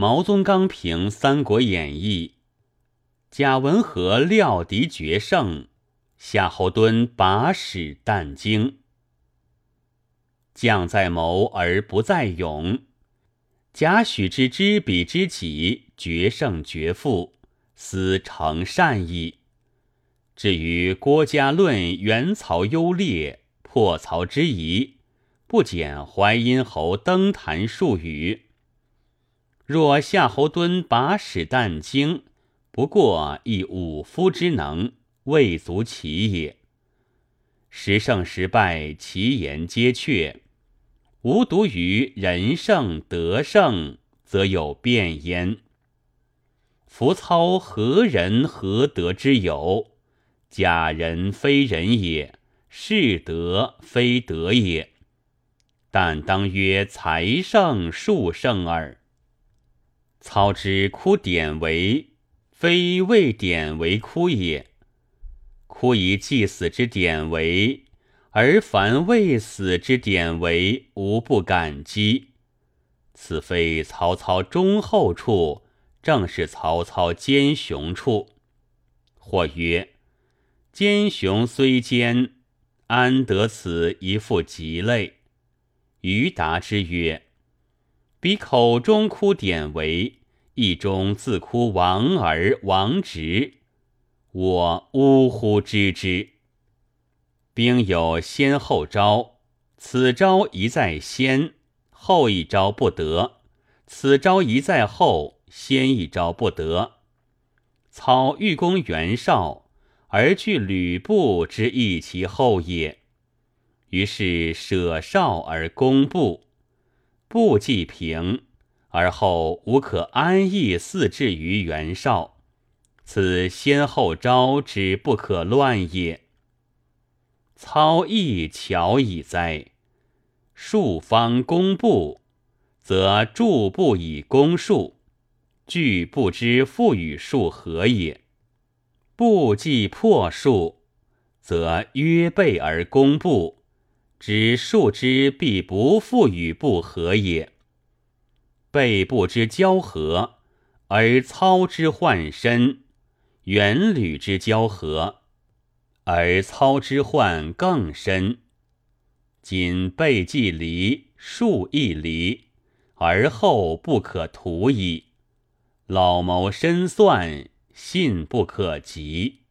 毛宗刚评《三国演义》：贾文和料敌决胜，夏侯惇把使但惊。将在谋而不在勇。贾诩之知彼知己，决胜决负，思成善矣。至于郭嘉论袁曹优劣，破曹之疑，不减淮阴侯登坛数语。若夏侯惇把使但惊，不过一武夫之能，未足奇也。时胜时败，其言皆确。无独于人胜德胜，则有变焉。夫操何人何德之有？假人非人也，是德非德也。但当曰才胜术胜耳。操之哭典韦，非为典韦哭也。哭以祭死之典韦，而凡未死之典韦，无不感激。此非曹操忠厚处，正是曹操奸雄处。或曰：奸雄虽奸，安得此一副吉类？余答之曰。彼口中哭典韦，意中自哭王儿王直，我呜呼知之。兵有先后招，此招一在先，后一招不得；此招一在后，先一招不得。操欲攻袁绍，而惧吕布之易其后也，于是舍绍而攻布。不既平，而后无可安逸四至于袁绍，此先后招之不可乱也。操亦巧矣哉！数方攻布，则助不以攻数，惧不知复与数何也；不既破数，则约备而攻布。知数之必不复与不和也。背不知交合，而操之患深；元履之交合，而操之患更深。今备既离，数亦离，而后不可图矣。老谋深算，信不可及。